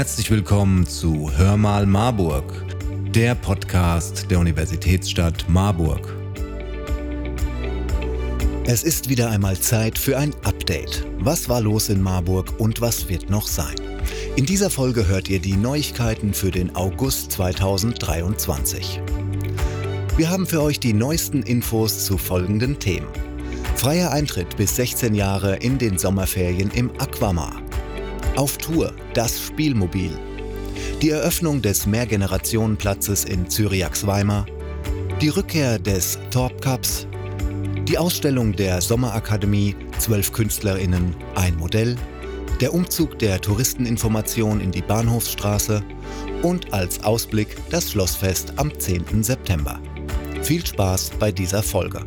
Herzlich willkommen zu Hör mal Marburg, der Podcast der Universitätsstadt Marburg. Es ist wieder einmal Zeit für ein Update. Was war los in Marburg und was wird noch sein? In dieser Folge hört ihr die Neuigkeiten für den August 2023. Wir haben für euch die neuesten Infos zu folgenden Themen. Freier Eintritt bis 16 Jahre in den Sommerferien im Aquamar. Auf Tour, das Spielmobil. Die Eröffnung des Mehrgenerationenplatzes in Zyriax-Weimar. Die Rückkehr des Thorpe Cups. Die Ausstellung der Sommerakademie, zwölf KünstlerInnen, ein Modell. Der Umzug der Touristeninformation in die Bahnhofsstraße. Und als Ausblick das Schlossfest am 10. September. Viel Spaß bei dieser Folge.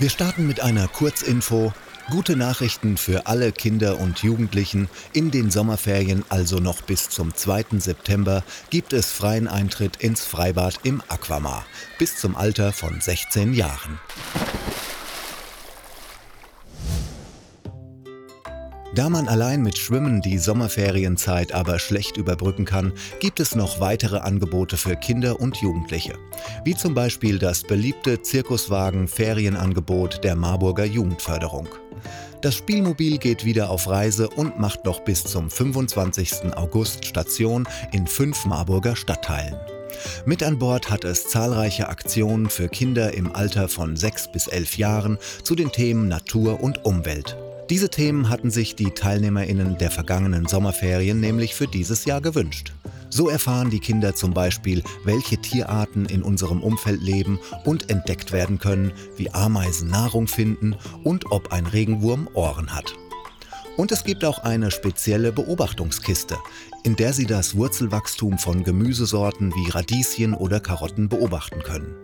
Wir starten mit einer Kurzinfo. Gute Nachrichten für alle Kinder und Jugendlichen. In den Sommerferien, also noch bis zum 2. September, gibt es freien Eintritt ins Freibad im Aquamar. Bis zum Alter von 16 Jahren. Da man allein mit Schwimmen die Sommerferienzeit aber schlecht überbrücken kann, gibt es noch weitere Angebote für Kinder und Jugendliche. Wie zum Beispiel das beliebte Zirkuswagen-Ferienangebot der Marburger Jugendförderung. Das Spielmobil geht wieder auf Reise und macht noch bis zum 25. August Station in fünf Marburger Stadtteilen. Mit an Bord hat es zahlreiche Aktionen für Kinder im Alter von 6 bis 11 Jahren zu den Themen Natur und Umwelt. Diese Themen hatten sich die Teilnehmerinnen der vergangenen Sommerferien nämlich für dieses Jahr gewünscht. So erfahren die Kinder zum Beispiel, welche Tierarten in unserem Umfeld leben und entdeckt werden können, wie Ameisen Nahrung finden und ob ein Regenwurm Ohren hat. Und es gibt auch eine spezielle Beobachtungskiste, in der Sie das Wurzelwachstum von Gemüsesorten wie Radieschen oder Karotten beobachten können.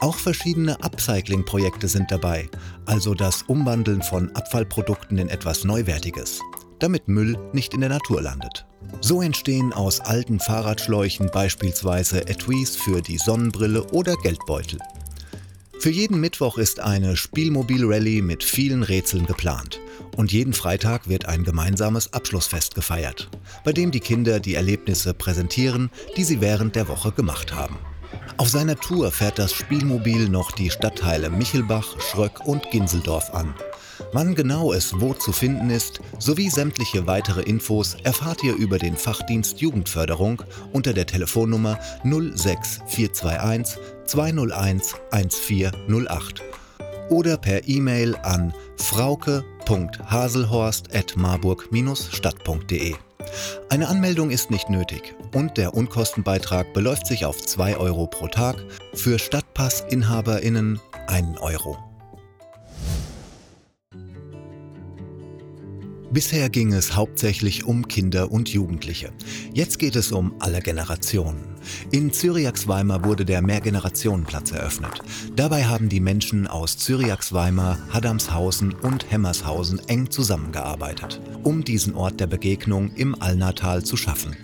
Auch verschiedene Upcycling-Projekte sind dabei, also das Umwandeln von Abfallprodukten in etwas Neuwertiges, damit Müll nicht in der Natur landet. So entstehen aus alten Fahrradschläuchen beispielsweise Etuis für die Sonnenbrille oder Geldbeutel. Für jeden Mittwoch ist eine Spielmobil-Rallye mit vielen Rätseln geplant. Und jeden Freitag wird ein gemeinsames Abschlussfest gefeiert, bei dem die Kinder die Erlebnisse präsentieren, die sie während der Woche gemacht haben. Auf seiner Tour fährt das Spielmobil noch die Stadtteile Michelbach, Schröck und Ginseldorf an. Wann genau es wo zu finden ist, sowie sämtliche weitere Infos erfahrt ihr über den Fachdienst Jugendförderung unter der Telefonnummer 06421 201 1408 oder per E-Mail an frauke.haselhorst.marburg-stadt.de. Eine Anmeldung ist nicht nötig und der Unkostenbeitrag beläuft sich auf 2 Euro pro Tag, für Stadtpassinhaberinnen 1 Euro. Bisher ging es hauptsächlich um Kinder und Jugendliche. Jetzt geht es um alle Generationen. In Zyriax-Weimar wurde der Mehrgenerationenplatz eröffnet. Dabei haben die Menschen aus Zyriax-Weimar, Haddamshausen und Hemmershausen eng zusammengearbeitet, um diesen Ort der Begegnung im Allnatal zu schaffen.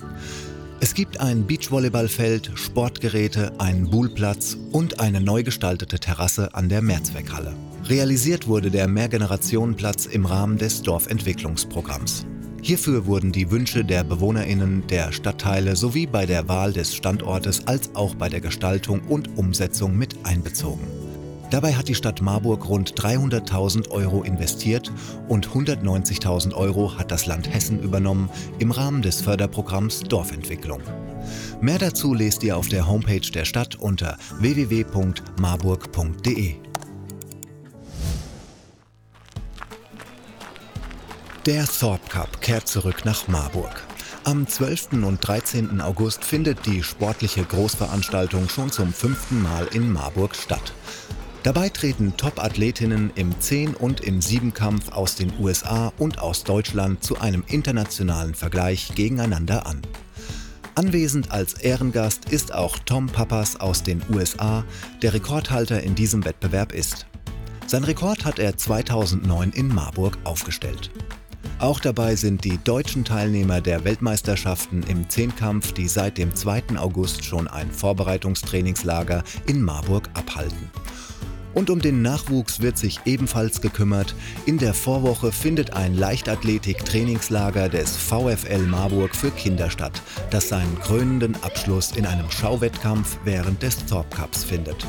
Es gibt ein Beachvolleyballfeld, Sportgeräte, einen Buhlplatz und eine neu gestaltete Terrasse an der Mehrzweckhalle. Realisiert wurde der Mehrgenerationenplatz im Rahmen des Dorfentwicklungsprogramms. Hierfür wurden die Wünsche der Bewohnerinnen der Stadtteile sowie bei der Wahl des Standortes als auch bei der Gestaltung und Umsetzung mit einbezogen. Dabei hat die Stadt Marburg rund 300.000 Euro investiert und 190.000 Euro hat das Land Hessen übernommen im Rahmen des Förderprogramms Dorfentwicklung. Mehr dazu lest ihr auf der Homepage der Stadt unter www.marburg.de. Der Thorpe Cup kehrt zurück nach Marburg. Am 12. und 13. August findet die sportliche Großveranstaltung schon zum fünften Mal in Marburg statt. Dabei treten Top-Athletinnen im 10- und im 7-Kampf aus den USA und aus Deutschland zu einem internationalen Vergleich gegeneinander an. Anwesend als Ehrengast ist auch Tom Pappas aus den USA, der Rekordhalter in diesem Wettbewerb ist. Sein Rekord hat er 2009 in Marburg aufgestellt. Auch dabei sind die deutschen Teilnehmer der Weltmeisterschaften im Zehnkampf, die seit dem 2. August schon ein Vorbereitungstrainingslager in Marburg abhalten. Und um den Nachwuchs wird sich ebenfalls gekümmert. In der Vorwoche findet ein Leichtathletik-Trainingslager des VfL Marburg für Kinder statt, das seinen krönenden Abschluss in einem Schauwettkampf während des Thorp Cups findet.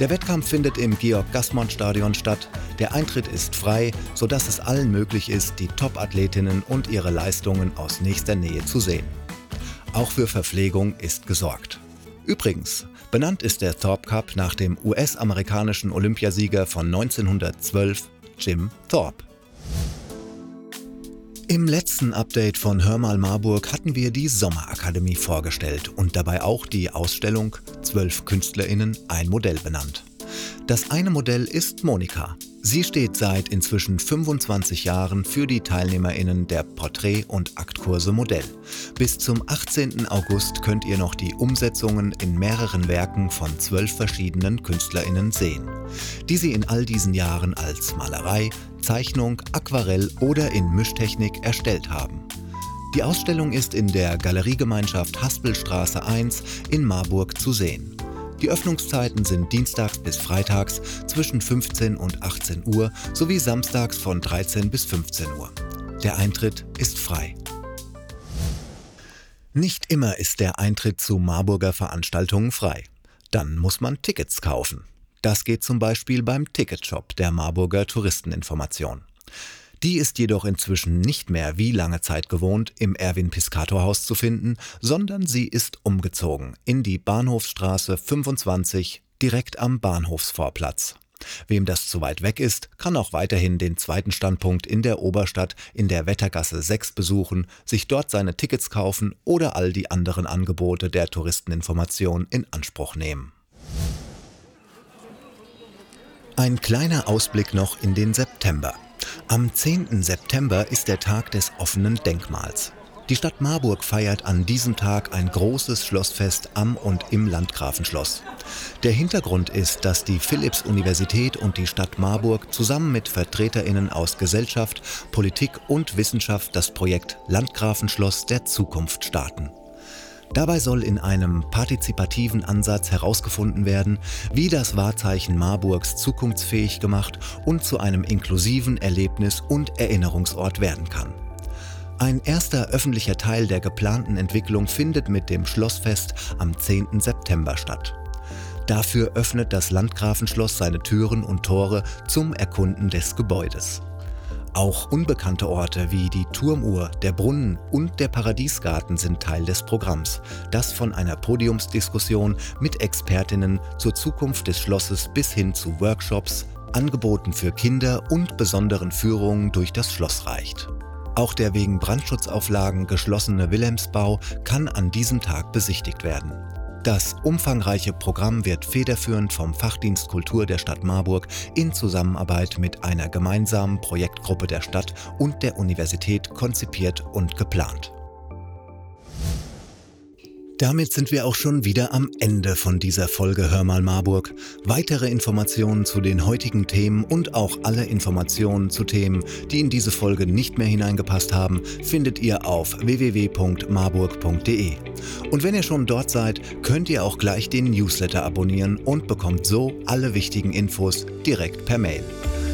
Der Wettkampf findet im Georg-Gassmann-Stadion statt. Der Eintritt ist frei, sodass es allen möglich ist, die Top-Athletinnen und ihre Leistungen aus nächster Nähe zu sehen. Auch für Verpflegung ist gesorgt. Übrigens, benannt ist der Thorpe Cup nach dem US-amerikanischen Olympiasieger von 1912, Jim Thorpe. Im letzten Update von Hörmal Marburg hatten wir die Sommerakademie vorgestellt und dabei auch die Ausstellung Zwölf KünstlerInnen, ein Modell benannt. Das eine Modell ist Monika, Sie steht seit inzwischen 25 Jahren für die TeilnehmerInnen der Porträt- und Aktkurse Modell. Bis zum 18. August könnt ihr noch die Umsetzungen in mehreren Werken von zwölf verschiedenen KünstlerInnen sehen, die sie in all diesen Jahren als Malerei, Zeichnung, Aquarell oder in Mischtechnik erstellt haben. Die Ausstellung ist in der Galeriegemeinschaft Haspelstraße 1 in Marburg zu sehen. Die Öffnungszeiten sind dienstags bis freitags zwischen 15 und 18 Uhr sowie samstags von 13 bis 15 Uhr. Der Eintritt ist frei. Nicht immer ist der Eintritt zu Marburger Veranstaltungen frei. Dann muss man Tickets kaufen. Das geht zum Beispiel beim Ticketshop der Marburger Touristeninformation. Die ist jedoch inzwischen nicht mehr wie lange Zeit gewohnt im Erwin Piscator Haus zu finden, sondern sie ist umgezogen in die Bahnhofsstraße 25 direkt am Bahnhofsvorplatz. Wem das zu weit weg ist, kann auch weiterhin den zweiten Standpunkt in der Oberstadt in der Wettergasse 6 besuchen, sich dort seine Tickets kaufen oder all die anderen Angebote der Touristeninformation in Anspruch nehmen. Ein kleiner Ausblick noch in den September. Am 10. September ist der Tag des offenen Denkmals. Die Stadt Marburg feiert an diesem Tag ein großes Schlossfest am und im Landgrafenschloss. Der Hintergrund ist, dass die Philipps-Universität und die Stadt Marburg zusammen mit VertreterInnen aus Gesellschaft, Politik und Wissenschaft das Projekt Landgrafenschloss der Zukunft starten. Dabei soll in einem partizipativen Ansatz herausgefunden werden, wie das Wahrzeichen Marburgs zukunftsfähig gemacht und zu einem inklusiven Erlebnis- und Erinnerungsort werden kann. Ein erster öffentlicher Teil der geplanten Entwicklung findet mit dem Schlossfest am 10. September statt. Dafür öffnet das Landgrafenschloss seine Türen und Tore zum Erkunden des Gebäudes. Auch unbekannte Orte wie die Turmuhr, der Brunnen und der Paradiesgarten sind Teil des Programms, das von einer Podiumsdiskussion mit Expertinnen zur Zukunft des Schlosses bis hin zu Workshops, Angeboten für Kinder und besonderen Führungen durch das Schloss reicht. Auch der wegen Brandschutzauflagen geschlossene Wilhelmsbau kann an diesem Tag besichtigt werden. Das umfangreiche Programm wird federführend vom Fachdienst Kultur der Stadt Marburg in Zusammenarbeit mit einer gemeinsamen Projektgruppe der Stadt und der Universität konzipiert und geplant. Damit sind wir auch schon wieder am Ende von dieser Folge Hör mal Marburg. Weitere Informationen zu den heutigen Themen und auch alle Informationen zu Themen, die in diese Folge nicht mehr hineingepasst haben, findet ihr auf www.marburg.de. Und wenn ihr schon dort seid, könnt ihr auch gleich den Newsletter abonnieren und bekommt so alle wichtigen Infos direkt per Mail.